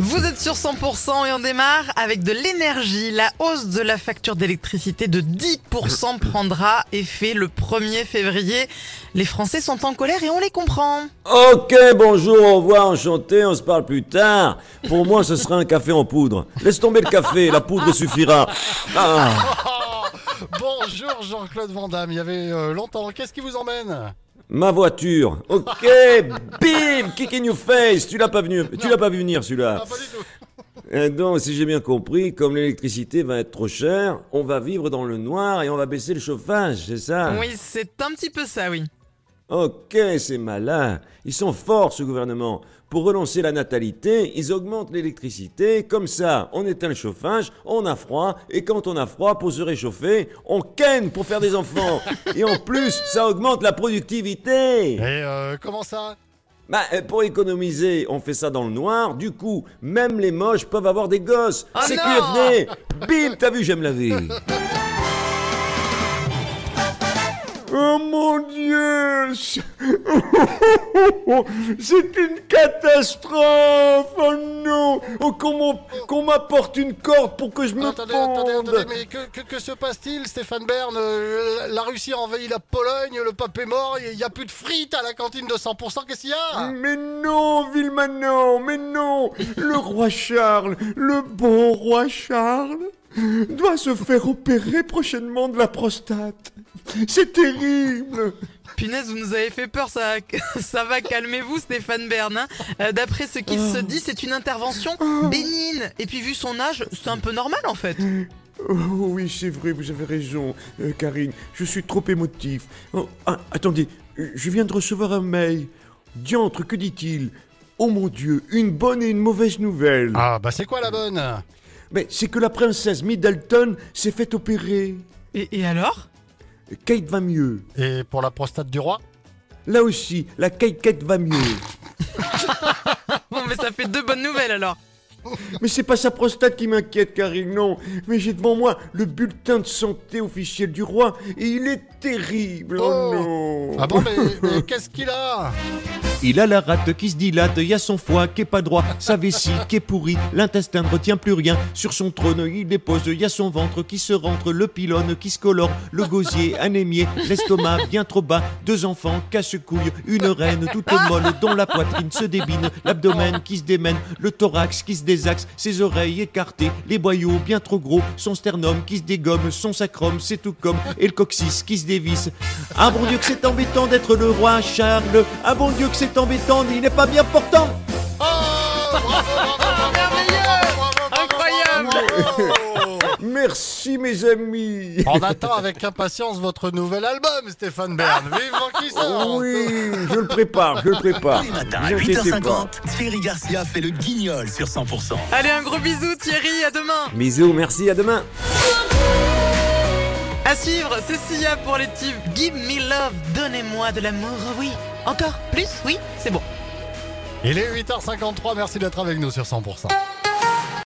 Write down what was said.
Vous êtes sur 100% et on démarre avec de l'énergie. La hausse de la facture d'électricité de 10% prendra effet le 1er février. Les Français sont en colère et on les comprend. Ok, bonjour, au revoir, enchanté, on se parle plus tard. Pour moi, ce sera un café en poudre. Laisse tomber le café, la poudre suffira. Ah. Bonjour Jean-Claude Van Damme, il y avait euh, longtemps. Qu'est-ce qui vous emmène? Ma voiture. Ok, bim, kick in your face. Tu l'as pas venu, tu l'as pas vu venir celui-là. Pas du tout. Et donc, si j'ai bien compris, comme l'électricité va être trop chère, on va vivre dans le noir et on va baisser le chauffage, c'est ça? Oui, c'est un petit peu ça, oui. Ok, c'est malin. Ils sont forts, ce gouvernement. Pour relancer la natalité, ils augmentent l'électricité. Comme ça, on éteint le chauffage, on a froid, et quand on a froid, pour se réchauffer, on ken pour faire des enfants. Et en plus, ça augmente la productivité. Et euh, comment ça? Bah, euh, pour économiser, on fait ça dans le noir. Du coup, même les moches peuvent avoir des gosses. Oh c'est QFD. Bim, t'as vu, j'aime la vie. Oh mon dieu C'est une catastrophe. Oh non. Oh qu'on m'apporte une corde pour que je me Attendez, pende attendez, attendez, mais que, que- que se passe-t-il, Stéphane Bern Euh, La Russie a envahi la Pologne, le pape est mort, il n'y a plus de frites à la cantine de 100%, qu'est-ce qu'il y a? Mais non, Villemanon, mais non. Le roi Charles, le bon roi Charles, doit se faire opérer prochainement de la prostate. C'est terrible Punaise, vous nous avez fait peur, ça, ça va, calmez-vous Stéphane Bern. hein. Euh, D'après ce qu'il se dit, c'est une intervention bénigne. Et puis vu son âge, c'est un peu normal en fait. Oh oui, c'est vrai, vous avez raison, euh, Karine. Je suis trop émotif. Oh, ah, attendez, euh, je viens de recevoir un mail. Diantre, que dit-il? Oh mon Dieu, une bonne et une mauvaise nouvelle. Ah, bah c'est quoi la bonne? Mais c'est que la princesse Middleton s'est fait opérer. Et, et alors? Kate va mieux. Et pour la prostate du roi? Là aussi, la Kate Kate va mieux. Bon, mais ça fait deux bonnes nouvelles alors. Mais c'est pas sa prostate qui m'inquiète, Karine, non. Mais j'ai devant moi le bulletin de santé officiel du roi et il est terrible. Oh, Oh. non. Ah bon, mais, mais qu'est-ce qu'il a? Il a la rate qui se dilate, il y a son foie qui est pas droit, sa vessie qui est pourrie, l'intestin ne retient plus rien. Sur son trône, il dépose, il y a son ventre qui se rentre, le pylône qui se colore, le gosier anémié, l'estomac bien trop bas, deux enfants casse-couilles, une reine toute molle dont la poitrine se débine, l'abdomen qui se démène, le thorax qui se désaxe, ses oreilles écartées, les boyaux bien trop gros, son sternum qui se dégomme, son sacrum c'est tout comme, et le coccyx qui se dévisse. Ah bon Dieu que c'est embêtant d'être le roi Charles, ah bon Dieu que c'est embêtant, il n'est pas bien portant. Oh bravo, bravo, bravo, bravo, bravo, bravo, Incroyable. bravo. Merci, mes amis. On attend avec impatience votre nouvel album, Stéphane Bern. Vivement qui sort Oui, je le prépare, je le prépare. Tous les matins à Vous inquiétez pas. 8h50, Thierry Garcia fait le guignol sur 100%. Allez, un gros bisou Thierry, à demain. Bisous, merci, à demain. À suivre, c'est Sia pour les tubes Give Me Love, donnez-moi de l'amour, oui. Encore Plus Oui C'est bon. Il est 8h53, merci d'être avec nous sur 100%.